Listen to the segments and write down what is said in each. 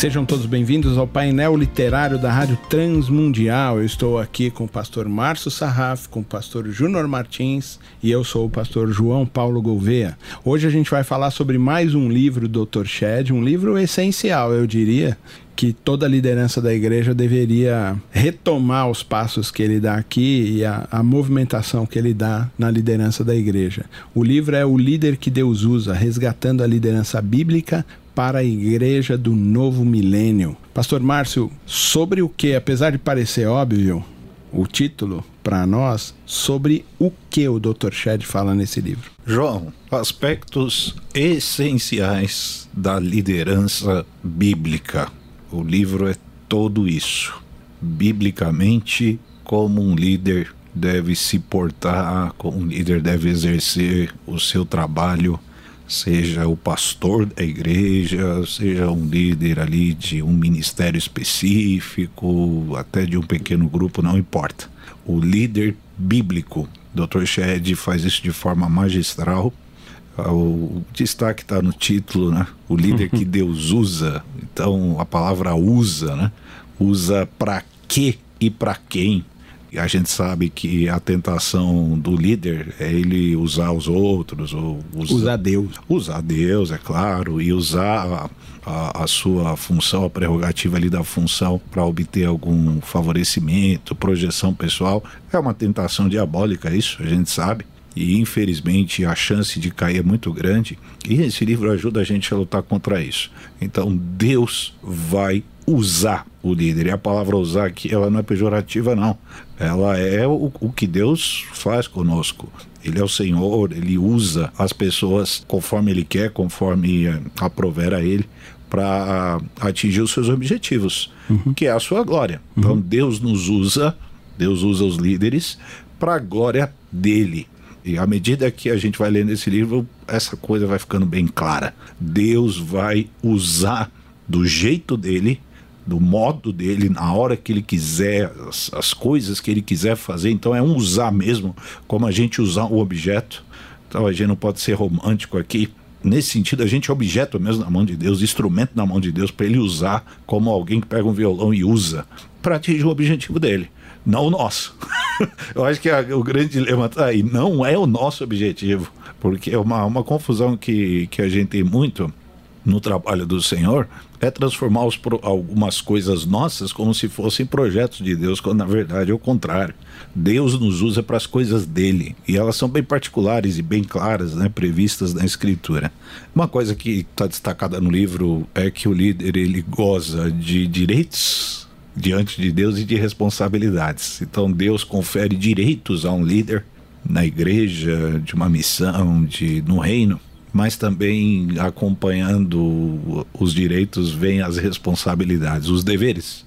Sejam todos bem-vindos ao painel literário da Rádio Transmundial. Eu estou aqui com o pastor Márcio Sarraf, com o pastor Júnior Martins e eu sou o pastor João Paulo Gouveia. Hoje a gente vai falar sobre mais um livro do Dr. Shed, um livro essencial, eu diria, que toda a liderança da igreja deveria retomar os passos que ele dá aqui e a, a, movimentação que ele dá na liderança da igreja. O livro é O Líder que Deus Usa, resgatando a liderança bíblica para a igreja do novo milênio. Pastor Márcio, sobre o que, apesar de parecer óbvio, o título para nós, sobre o que o Dr. Shed fala nesse livro? João, aspectos essenciais da liderança bíblica. O livro é todo isso. Biblicamente, como um líder deve se portar, como um líder deve exercer o seu trabalho seja o pastor da igreja, seja um líder ali de um ministério específico, até de um pequeno grupo, não importa. O líder bíblico, Dr. Shed faz isso de forma magistral. Ah, o destaque está no título, né? O líder que Deus usa. Então, a palavra usa, né? Usa para quê e para quem e a gente sabe que a tentação do líder é ele usar os outros, ou usar, usar Deus. Usar Deus, é claro, e usar a, a, a sua função, a prerrogativa ali da função para obter algum favorecimento, projeção pessoal. É uma tentação diabólica, isso a gente sabe e infelizmente a chance de cair é muito grande. E esse livro ajuda a gente a lutar contra isso. Então Deus vai usar o líder. E a palavra usar aqui, ela não é pejorativa, não. Ela é o, o que Deus faz conosco. Ele é o Senhor, ele usa as pessoas conforme ele quer, conforme eh, aprovera a ele para atingir os seus objetivos, uhum. que é a sua glória. Uhum. Então Deus nos usa, Deus usa os líderes para a glória dele. E à medida que a gente vai lendo esse livro, essa coisa vai ficando bem clara. Deus vai usar do jeito dele do modo dele, na hora que ele quiser, as, as coisas que ele quiser fazer. Então é um usar mesmo, como a gente usar o objeto. Então a gente não pode ser romântico aqui. Nesse sentido, a gente é objeto mesmo na mão de Deus, instrumento na mão de Deus, para ele usar como alguém que pega um violão e usa para atingir o objetivo dele, não o nosso. Eu acho que a, o grande dilema está aí. Não é o nosso objetivo, porque é uma, uma confusão que, que a gente tem muito no trabalho do Senhor é transformar os, algumas coisas nossas como se fossem projetos de Deus, quando na verdade é o contrário. Deus nos usa para as coisas dele e elas são bem particulares e bem claras, né, previstas na Escritura. Uma coisa que está destacada no livro é que o líder ele goza de direitos diante de Deus e de responsabilidades. Então Deus confere direitos a um líder na igreja, de uma missão, de no reino mas também acompanhando os direitos vem as responsabilidades, os deveres.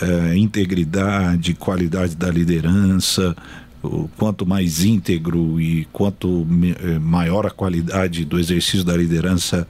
É, integridade, qualidade da liderança, quanto mais íntegro e quanto é, maior a qualidade do exercício da liderança,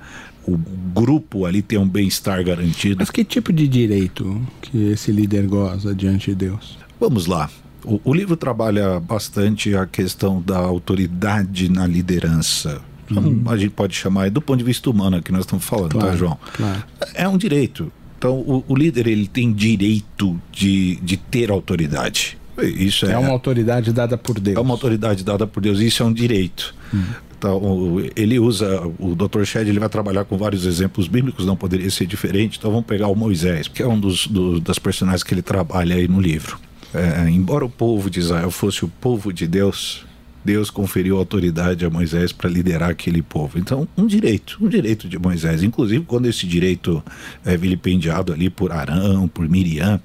o grupo ali tem um bem-estar garantido. Mas que tipo de direito que esse líder goza diante de Deus? Vamos lá. O, o livro trabalha bastante a questão da autoridade na liderança Uhum. A gente pode chamar, do ponto de vista humano que nós estamos falando, tá, claro, tá, João? Claro. É um direito. Então, o, o, líder ele tem direito de, de ter autoridade. Isso é, é uma autoridade dada por Deus. É uma autoridade dada por Deus. Isso é um direito. Uhum. Então, ele usa, o Dr. Shed ele vai trabalhar com vários exemplos bíblicos, não poderia ser diferente. Então, vamos pegar o Moisés, que é um dos, do, das personagens que ele trabalha aí no livro. É, embora o povo de Israel fosse o povo de Deus, Deus conferiu autoridade a Moisés para liderar aquele povo. Então, um direito, um direito de Moisés. Inclusive, quando esse direito é vilipendiado ali por Arão, por Miriam,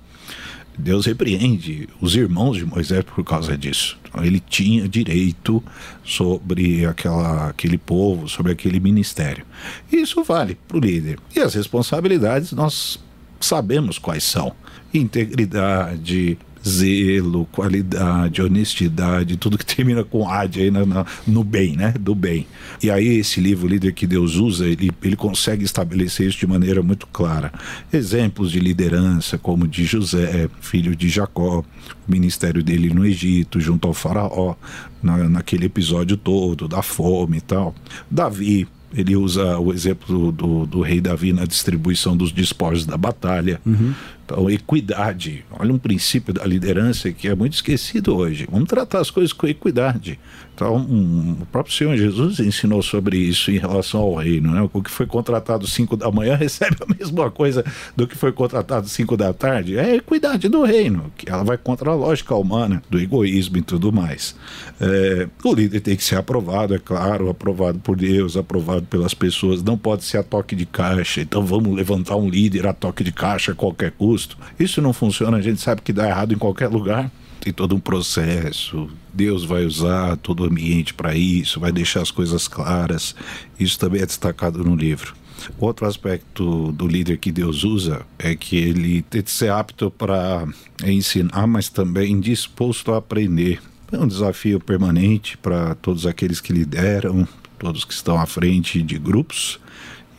Deus repreende os irmãos de Moisés por causa disso. Então, ele tinha direito sobre aquela, aquele povo, sobre aquele ministério. Isso vale para o líder. E as responsabilidades nós sabemos quais são: integridade, zelo, qualidade, honestidade, tudo que termina com ad aí no, no, bem, né? Do bem. E aí esse livro, líder que Deus usa, ele, ele consegue estabelecer isso de maneira muito clara. Exemplos de liderança, como de José, filho de Jacó, o ministério dele no Egito, junto ao faraó, na, naquele episódio todo, da fome e tal. Davi, ele usa o exemplo do, do, rei Davi na distribuição dos despojos da batalha. Uhum. Então, equidade. Olha um princípio da liderança que é muito esquecido hoje. Vamos tratar as coisas com equidade. Então, um, o próprio Senhor Jesus ensinou sobre isso em relação ao reino. Né? O que foi contratado 5 da manhã recebe a mesma coisa do que foi contratado 5 da tarde. É a equidade do reino, que ela vai contra a lógica humana, do egoísmo e tudo mais. É, o líder tem que ser aprovado, é claro, aprovado por Deus, aprovado pelas pessoas. Não pode ser a toque de caixa. Então, vamos levantar um líder a toque de caixa a qualquer custo custo. Isso não funciona, a gente sabe que dá errado em qualquer lugar. Tem todo um processo, Deus vai usar todo o ambiente para isso, vai deixar as coisas claras. Isso também é destacado no livro. Outro aspecto do líder que Deus usa é que ele tem que ser apto para ensinar, mas também disposto a aprender. É um desafio permanente para todos aqueles que lideram, todos que estão à frente de grupos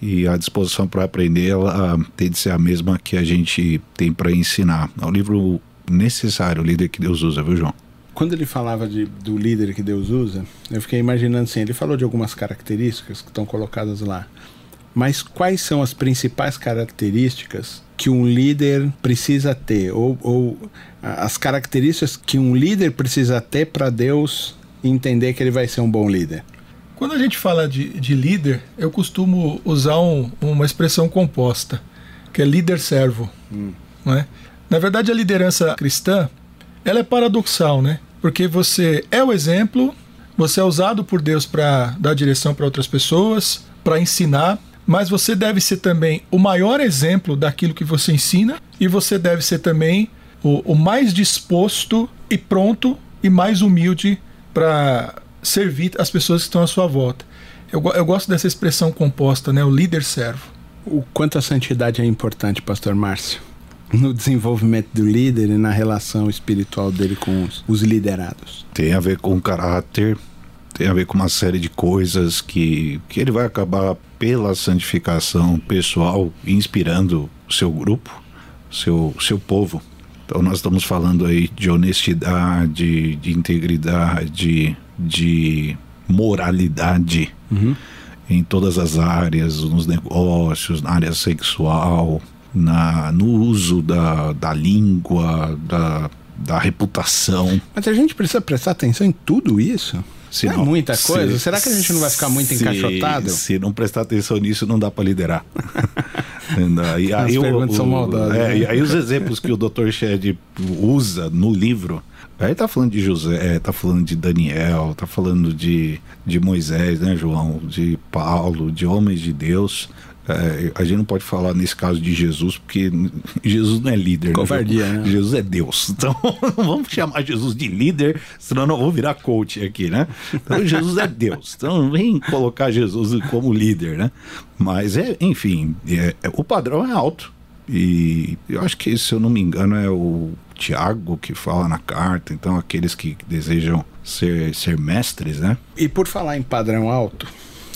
e a disposição para aprender ela tem de ser a mesma que a gente tem para ensinar. É um livro necessário, o líder que Deus usa, viu, João? Quando ele falava de, do líder que Deus usa, eu fiquei imaginando assim, ele falou de algumas características que estão colocadas lá. Mas quais são as principais características que um líder precisa ter? Ou, ou as características que um líder precisa ter para Deus entender que ele vai ser um bom líder? Quando a gente fala de, de líder, eu costumo usar um, uma expressão composta, que é líder-servo. Hum. Né? Na verdade, a liderança cristã ela é paradoxal, né? Porque você é o exemplo, você é usado por Deus para dar direção para outras pessoas, para ensinar, mas você deve ser também o maior exemplo daquilo que você ensina e você deve ser também o, o mais disposto e pronto e mais humilde para servir as pessoas que estão à sua volta. Eu, eu gosto dessa expressão composta, né? O líder servo. O quanto a santidade é importante, Pastor Márcio, no desenvolvimento do líder e na relação espiritual dele com os, os liderados. Tem a ver com o caráter, tem a ver com uma série de coisas que, que ele vai acabar pela santificação pessoal inspirando o seu grupo, seu seu povo. Então nós estamos falando aí de honestidade, de integridade, de moralidade uhum. em todas as áreas, nos negócios, na área sexual, na, no uso da, da língua, da, da reputação. Mas a gente precisa prestar atenção em tudo isso? Se não, é muita coisa. Se, Será que a gente não vai ficar muito se, encaixotado? Se não prestar atenção nisso, não dá para liderar. e aí, As perguntas o, são maldosas. É, né? E aí os exemplos que o Dr. Shed usa no livro Aí tá falando de José, tá falando de Daniel, tá falando de, de Moisés, né, João? De Paulo, de homens de Deus. É, a gente não pode falar nesse caso de Jesus, porque Jesus não é líder. Né, Covardia, né? Jesus é Deus. Então não vamos chamar Jesus de líder, senão não vou virar coach aqui, né? Então Jesus é Deus. Então não vem colocar Jesus como líder, né? Mas é, enfim, é, é, o padrão é alto. E eu acho que, se eu não me engano, é o Tiago que fala na carta, então aqueles que desejam ser, ser mestres, né? E por falar em padrão alto,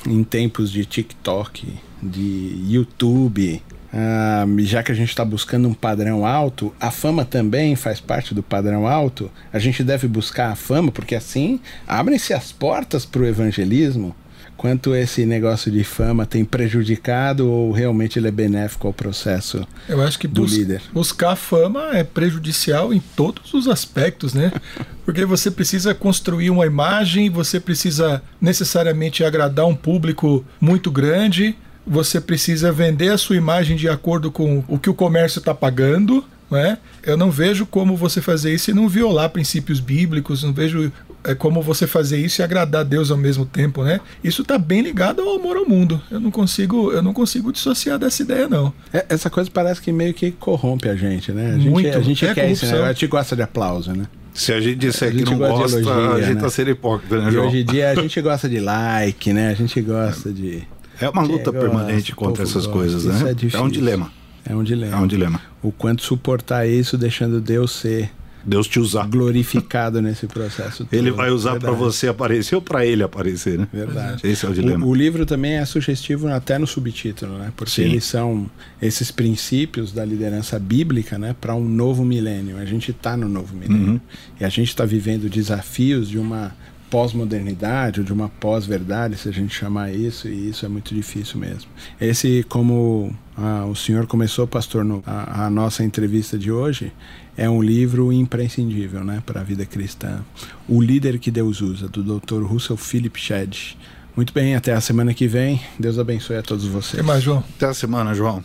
em tempos de TikTok, de YouTube, ah, já que a gente está buscando um padrão alto, a fama também faz parte do padrão alto. A gente deve buscar a fama, porque assim abrem-se as portas para o evangelismo quanto esse negócio de fama tem prejudicado ou realmente ele é benéfico ao processo Eu acho que do bus líder? Buscar fama é prejudicial em todos os aspectos, né? Porque você precisa construir uma imagem, você precisa necessariamente agradar um público muito grande, você precisa vender a sua imagem de acordo com o que o comércio está pagando, né? Eu não vejo como você fazer isso e não violar princípios bíblicos, não vejo é, como você fazer isso e agradar a Deus ao mesmo tempo, né? Isso está bem ligado ao amor ao mundo. Eu não consigo, eu não consigo dissociar dessa ideia não. É, essa coisa parece que meio que corrompe a gente, né? A gente, Muito. A gente é quer isso, né? A gente gosta de aplauso, né? Se a gente disser a gente que não gosta, elogio, a gente né? tá sendo hipócrita, né, João? E hoje em dia a gente gosta de like, né? A gente gosta de... É uma luta permanente contra essas coisas, né? É, é um dilema. É um dilema. É um dilema. O quanto suportar isso deixando Deus ser Deus te usar. glorificado nesse processo. Todo. Ele vai usar para você aparecer ou para ele aparecer, né? Verdade. Esse é o dilema. O, o livro também é sugestivo até no subtítulo, né? Porque Sim. eles são esses princípios da liderança bíblica, né? Para um novo milênio. A gente está no novo milênio Uhum. e a gente está vivendo desafios de uma pós-modernidade ou de uma pós-verdade, se a gente chamar isso, e isso é muito difícil mesmo. Esse, como ah, o senhor começou, pastor, no, a, a nossa entrevista de hoje, é um livro imprescindível né, para a vida cristã. O Líder que Deus Usa, do Dr. Russell Philip Shedd. Muito bem, até a semana que vem. Deus abençoe a todos vocês. Até mais, João. Até a semana, João.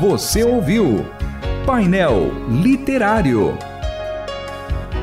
Você ouviu Painel Literário.